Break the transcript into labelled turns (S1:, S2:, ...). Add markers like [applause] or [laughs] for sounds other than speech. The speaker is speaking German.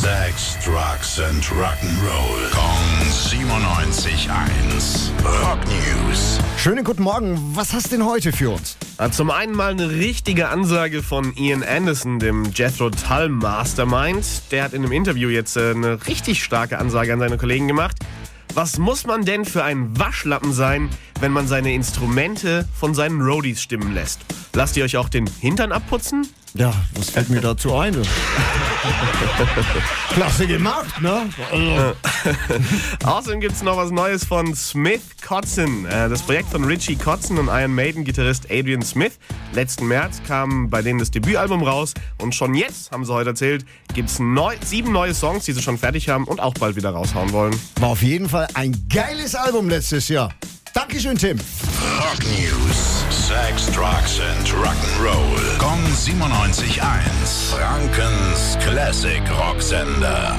S1: Sex, Drugs and Rock'n'Roll. Kong 97.1. Rock News.
S2: Schönen guten Morgen. Was hast du denn heute für uns?
S3: Zum einen mal eine richtige Ansage von Ian Anderson, dem Jethro Tull Mastermind. Der hat in einem Interview jetzt äh, eine richtig starke Ansage an seine Kollegen gemacht. Was muss man denn für ein Waschlappen sein, wenn man seine Instrumente von seinen Roadies stimmen lässt? Lasst ihr euch auch den Hintern abputzen?
S2: Ja, was fällt mir dazu ein? [laughs] Klasse gemacht, ne? Also, [laughs]
S3: Außerdem gibt's noch was Neues von Smith Kotzen. Äh, Das Projekt von Richie Kotzen und Iron Maiden-Gitarrist Adrian Smith. Letzten März kam bei denen das Debütalbum raus und schon jetzt, haben sie heute erzählt, gibt's neu, sieben neue Songs, die sie schon fertig haben und auch bald wieder raushauen wollen.
S2: war auf jeden Fall ein geiles Album letztes Jahr. Dankeschön, Tim.
S1: Rock News. Sex, Drugs and Rock'n'Roll. Kong 97.1. Frankens Classic Rocksender.